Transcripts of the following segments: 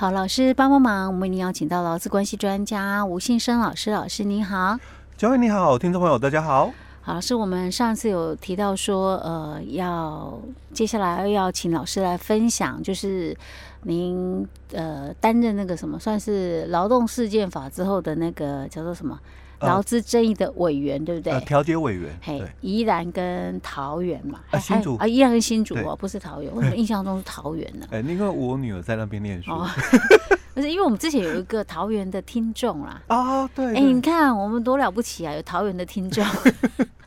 好，老师帮帮忙，我们为您邀请到劳资关系专家吴信生老师，老师您好，教练你好，听众朋友大家好。好，老师，我们上次有提到说，呃，要接下来要请老师来分享，就是您呃担任那个什么，算是劳动事件法之后的那个叫做什么？劳资争议的委员，对不对？调解委员，嘿，宜兰跟桃园嘛，新竹啊，宜兰跟新竹哦，不是桃园，我怎么印象中是桃园呢？哎，因为我女儿在那边念书，不是因为我们之前有一个桃园的听众啦，啊，对，哎，你看我们多了不起啊，有桃园的听众。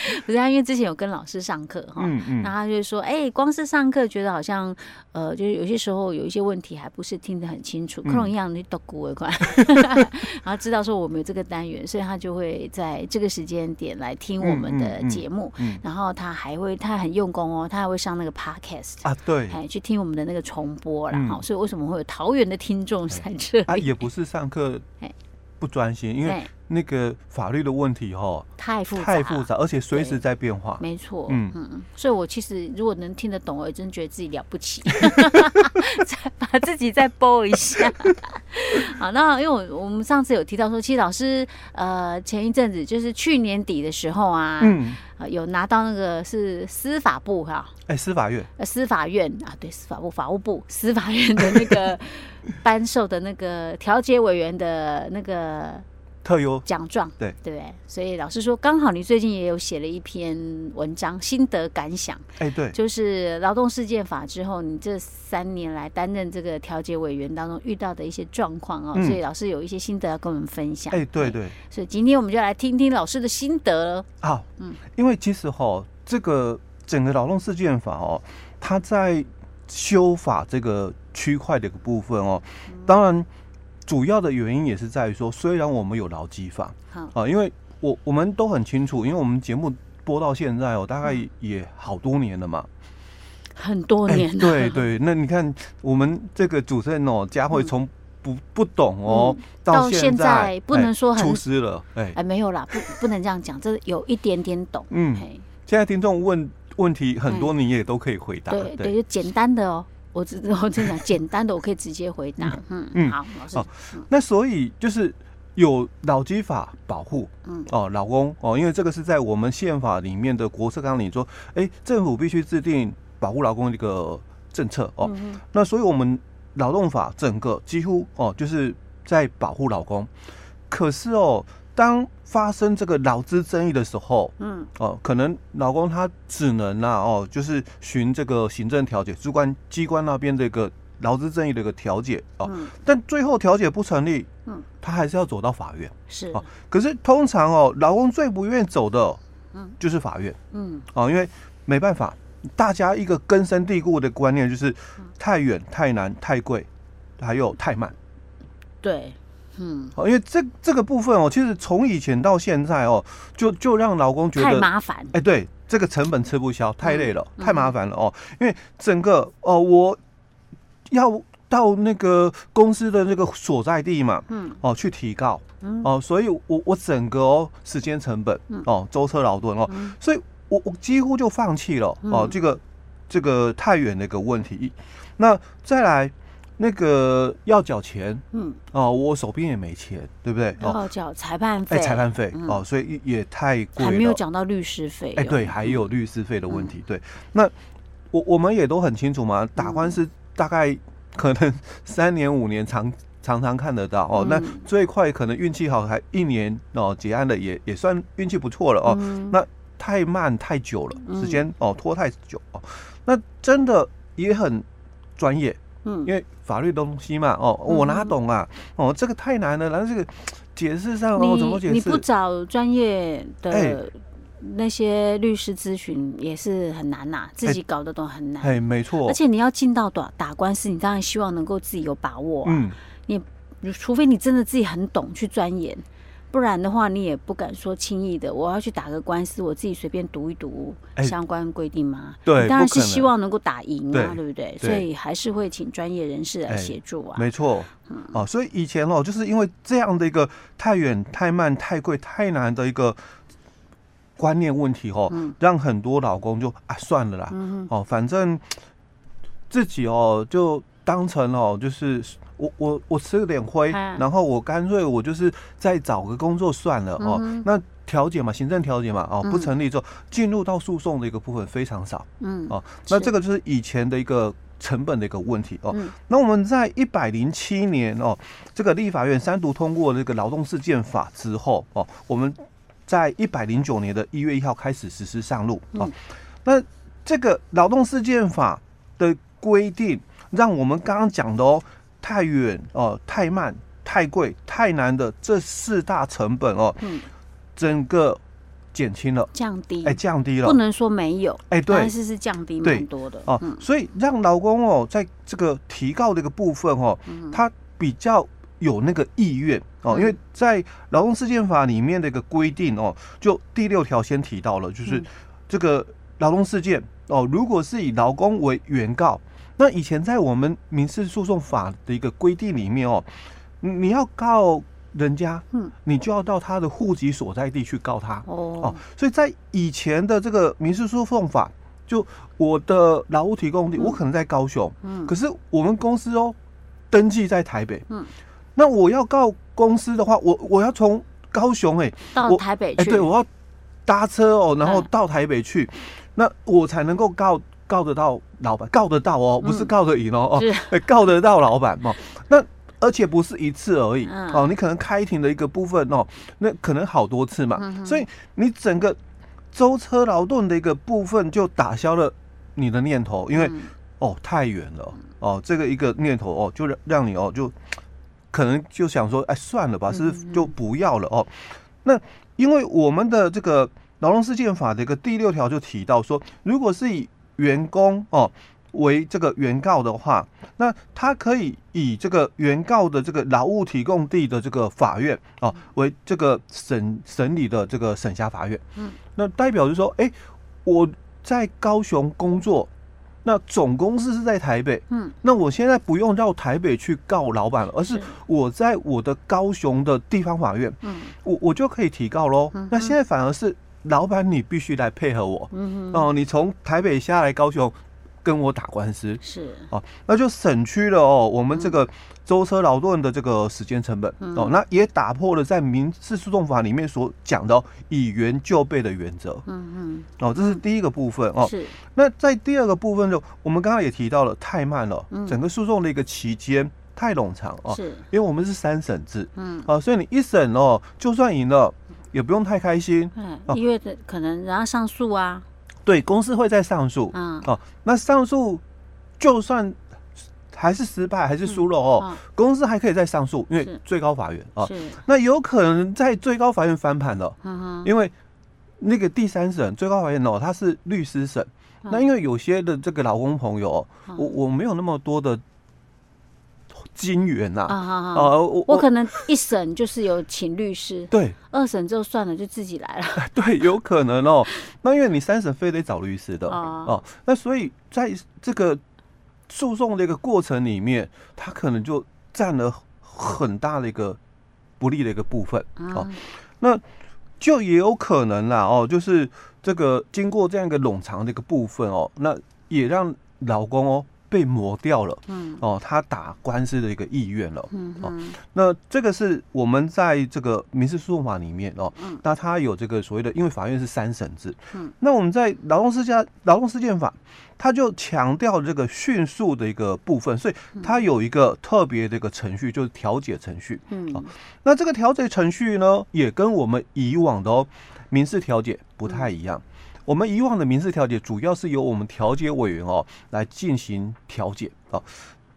不是他，因为之前有跟老师上课哈，嗯嗯，那他就说，哎、欸，光是上课觉得好像，呃，就是有些时候有一些问题还不是听得很清楚，可能一样你都估一块，然后知道说我们有这个单元，所以他就会在这个时间点来听我们的节目，嗯嗯嗯嗯、然后他还会，他很用功哦，他还会上那个 podcast 啊，对，哎，去听我们的那个重播了哈，嗯、所以为什么会有桃园的听众在这里？啊，也不是上课，不专心，因为。那个法律的问题哈，太复杂，太复杂，而且随时在变化。没错，嗯。嗯，所以我其实如果能听得懂，我也真觉得自己了不起，再把自己再播一下。好，那因为我我们上次有提到说，其实老师呃前一阵子就是去年底的时候啊，嗯，有拿到那个是司法部哈，哎，司法院，呃，司法院啊，对，司法部法务部司法院的那个 颁授的那个调解委员的那个。特优奖状，对对？所以老师说，刚好你最近也有写了一篇文章，心得感想。哎，对，就是劳动事件法之后，你这三年来担任这个调解委员当中遇到的一些状况哦，所以老师有一些心得要跟我们分享。哎，对对，所以今天我们就来听听老师的心得了。好，嗯，因为其实哈，这个整个劳动事件法哦，它在修法这个区块的一个部分哦，当然。主要的原因也是在于说，虽然我们有劳基法，好啊，因为我我们都很清楚，因为我们节目播到现在哦，大概也好多年了嘛，很多年了。对对，那你看我们这个主持人哦，佳慧从不不懂哦，到现在不能说很出师了，哎哎，没有啦，不不能这样讲，这有一点点懂。嗯，现在听众问问题很多，你也都可以回答。对对，就简单的哦。我只 我这样简单的，我可以直接回答。嗯嗯，好，老师。哦，那所以就是有劳基法保护，嗯哦，劳工哦，因为这个是在我们宪法里面的国策纲领说，哎，政府必须制定保护劳工的一个政策哦。那所以我们劳动法整个几乎哦，就是在保护劳工。可是哦。当发生这个劳资争议的时候，嗯，哦，可能老公他只能啊，哦，就是寻这个行政调解主管机关那边的一个劳资争议的一个调解哦，嗯、但最后调解不成立，嗯，他还是要走到法院，是。哦。可是通常哦，老公最不愿意走的，嗯，就是法院，嗯，哦，因为没办法，大家一个根深蒂固的观念就是太远、太难、太贵，还有太慢，对。嗯，哦，因为这这个部分哦，其实从以前到现在哦，就就让老公觉得太麻烦。哎，对，这个成本吃不消，太累了，嗯、太麻烦了哦。因为整个哦，我要到那个公司的那个所在地嘛，嗯，哦，去提告，嗯，哦，所以我我整个哦时间成本，哦，舟车劳顿哦，嗯、所以我我几乎就放弃了哦，这个这个太远的一个问题。那再来。那个要缴钱，嗯，哦，我手边也没钱，对不对？要缴裁判费，哎，裁判费，哦，所以也太贵了。还没有讲到律师费，哎，对，还有律师费的问题。对，那我我们也都很清楚嘛，打官司大概可能 三年五年，常常常看得到哦。那最快可能运气好，还一年哦结案的也也算运气不错了哦。那太慢太久了，时间哦拖太久哦，那真的也很专业。嗯，因为法律东西嘛，哦，我哪懂啊？哦，这个太难了，然后这个解释上哦，怎么解释？你不找专业的那些律师咨询也是很难呐，自己搞得懂很难。哎，没错。而且你要进到打打官司，你当然希望能够自己有把握啊。嗯，你除非你真的自己很懂去钻研。不然的话，你也不敢说轻易的，我要去打个官司，我自己随便读一读相关规定嘛。对，当然是希望能够打赢啊，对不对？所以还是会请专业人士来协助啊。没错，哦，所以以前哦，就是因为这样的一个太远、太慢、太贵、太难的一个观念问题哦，让很多老公就啊算了啦，哦，反正自己哦就。当成哦，就是我我我吃了点亏，啊、然后我干脆我就是再找个工作算了哦。嗯、那调解嘛，行政调解嘛，哦，不成立之后进入到诉讼的一个部分非常少，嗯哦，那这个就是以前的一个成本的一个问题哦。嗯、那我们在一百零七年哦，这个立法院三读通过这个劳动事件法之后哦，我们在一百零九年的一月一号开始实施上路哦。嗯、那这个劳动事件法的规定。让我们刚刚讲的哦，太远哦，太慢、太贵、太难的这四大成本哦，嗯，整个减轻了，降低，哎，降低了，不能说没有，哎，对，但是是降低蛮多的。哦，嗯、所以让劳工哦，在这个提告的一个部分哦，嗯、他比较有那个意愿哦，因为在劳动事件法里面的一个规定哦，就第六条先提到了，就是这个劳动事件哦，如果是以劳工为原告。那以前在我们民事诉讼法的一个规定里面哦，你要告人家，嗯，你就要到他的户籍所在地去告他。哦。哦。所以在以前的这个民事诉讼法，就我的劳务提供地，我可能在高雄，嗯，可是我们公司哦登记在台北，嗯，那我要告公司的话，我我要从高雄哎到台北去，哎，对，我要搭车哦，然后到台北去，那我才能够告。告得到老板，告得到哦，不是告得赢哦，嗯、哦，告得到老板哦。那而且不是一次而已、嗯、哦，你可能开庭的一个部分哦，那可能好多次嘛，嗯、所以你整个舟车劳顿的一个部分就打消了你的念头，因为、嗯、哦太远了哦，这个一个念头哦，就让让你哦就可能就想说，哎算了吧，是就不要了哦。那因为我们的这个劳动事件法的一个第六条就提到说，如果是以员工哦为这个原告的话，那他可以以这个原告的这个劳务提供地的这个法院哦为这个审审理的这个审辖法院。嗯，那代表就是说，哎，我在高雄工作，那总公司是在台北。嗯，那我现在不用到台北去告老板了，而是我在我的高雄的地方法院，嗯，我我就可以提告喽。那现在反而是。老板，你必须来配合我。嗯哼，哦，你从台北下来高雄跟我打官司是哦，那就省去了哦我们这个舟车劳顿的这个时间成本、嗯、哦，那也打破了在民事诉讼法里面所讲的、哦、以原就备的原则。嗯嗯，哦，这是第一个部分哦。是。那在第二个部分就我们刚刚也提到了太慢了，嗯、整个诉讼的一个期间太冗长哦。是。因为我们是三审制。嗯。啊，所以你一审哦，就算赢了。也不用太开心，嗯，因为的可能然后上诉啊，对，公司会再上诉，嗯，哦，那上诉就算还是失败还是输了哦，公司还可以再上诉，因为最高法院啊，是，那有可能在最高法院翻盘了，因为那个第三审最高法院哦，他是律师审，那因为有些的这个老公朋友，我我没有那么多的。金元呐，啊，我我。可能一审就是有请律师，对，二审就算了，就自己来了，对，有可能哦。那因为你三审非得找律师的。哦，那所以在这个诉讼的一个过程里面，他可能就占了很大的一个不利的一个部分。哦。那就也有可能啦哦，就是这个经过这样一个冗长的一个部分哦，那也让老公哦。被磨掉了，嗯，哦，他打官司的一个意愿了，嗯，哦，那这个是我们在这个民事诉讼法里面哦，嗯，那他有这个所谓的，因为法院是三审制，嗯，那我们在劳动事件劳动事件法，他就强调这个迅速的一个部分，所以他有一个特别的一个程序，就是调解程序，嗯，哦，那这个调解程序呢，也跟我们以往的哦民事调解不太一样。我们以往的民事调解主要是由我们调解委员哦来进行调解啊，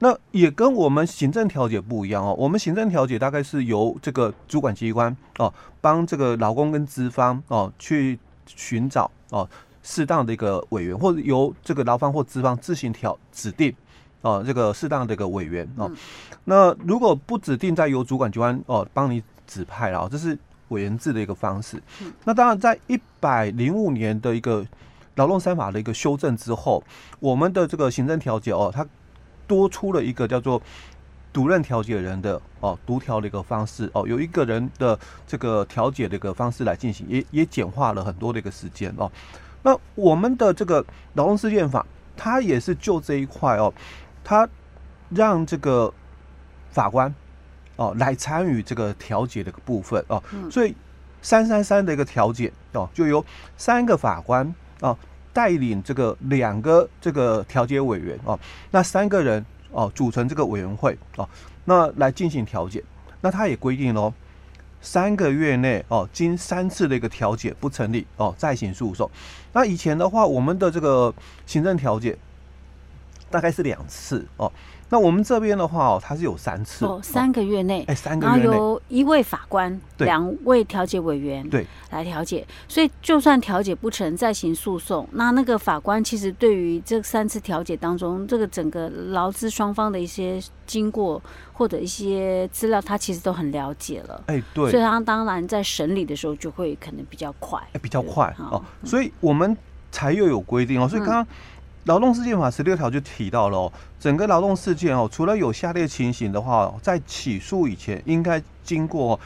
那也跟我们行政调解不一样哦。我们行政调解大概是由这个主管机关哦帮这个劳工跟资方哦去寻找哦适当的一个委员，或者由这个劳方或资方自行调指定哦这个适当的一个委员哦。那如果不指定，再由主管机关哦帮你指派了，这是。委员制的一个方式，那当然，在一百零五年的一个劳动三法的一个修正之后，我们的这个行政调解哦，它多出了一个叫做独任调解人的哦独调的一个方式哦，有一个人的这个调解的一个方式来进行，也也简化了很多的一个时间哦。那我们的这个劳动事件法，它也是就这一块哦，它让这个法官哦来参与这个调解的部分哦，所以三三三的一个调解哦，就由三个法官哦带领这个两个这个调解委员哦，那三个人哦组成这个委员会哦，那来进行调解。那他也规定喽，三个月内哦，经三次的一个调解不成立哦，再行诉讼。那以前的话，我们的这个行政调解大概是两次哦。那我们这边的话哦，它是有三次。哦，三个月内，哎，三个月内，然后由一位法官、两位调解委员对。来调解，所以就算调解不成，再行诉讼，那那个法官其实对于这三次调解当中，这个整个劳资双方的一些经过或者一些资料，他其实都很了解了，哎，对，所以他当然在审理的时候就会可能比较快，哎，比较快。哦，所以我们才又有规定哦，所以刚刚。劳动事件法十六条就提到了哦，整个劳动事件哦，除了有下列情形的话，在起诉以前应该经过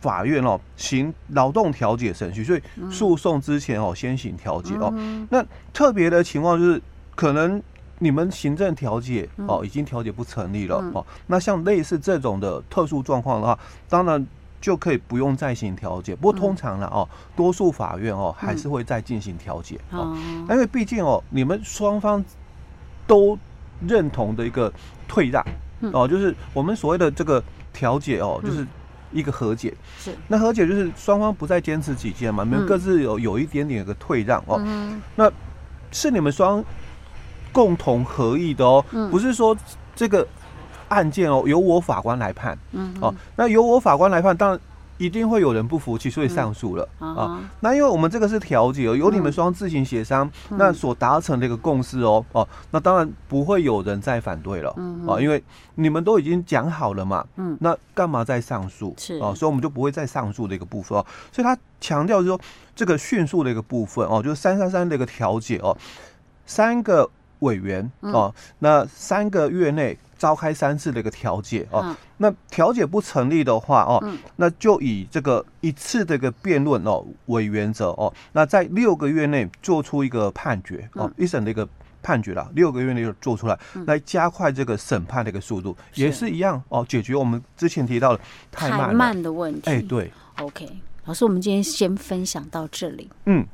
法院哦行劳动调解程序，所以诉讼之前哦先行调解哦。那特别的情况就是，可能你们行政调解哦已经调解不成立了哦，那像类似这种的特殊状况的话，当然。就可以不用再行调解，不过通常呢哦，多数法院哦还是会再进行调解哦，因为毕竟哦，你们双方都认同的一个退让哦，就是我们所谓的这个调解哦，就是一个和解。是，那和解就是双方不再坚持己见嘛，你们各自有有一点点的退让哦，那是你们双共同合意的哦，不是说这个。案件哦，由我法官来判，嗯，哦，那由我法官来判，当然一定会有人不服气，所以上诉了。啊。那因为我们这个是调解哦，由你们双自行协商，那所达成的一个共识哦，哦，那当然不会有人再反对了，嗯，啊，因为你们都已经讲好了嘛，嗯，那干嘛再上诉？是。啊，所以我们就不会再上诉的一个部分哦。所以他强调说，这个迅速的一个部分哦，就是三三三的一个调解哦，三个委员哦，那三个月内。召开三次的一个调解哦，那调解不成立的话哦，那就以这个一次的一个辩论哦为原则哦，那在六个月内做出一个判决哦，一审的一个判决了，六个月内就做出来，来加快这个审判的一个速度，也是一样哦，解决我们之前提到的太慢太慢的问题。哎，对。OK，老师，我们今天先分享到这里。嗯。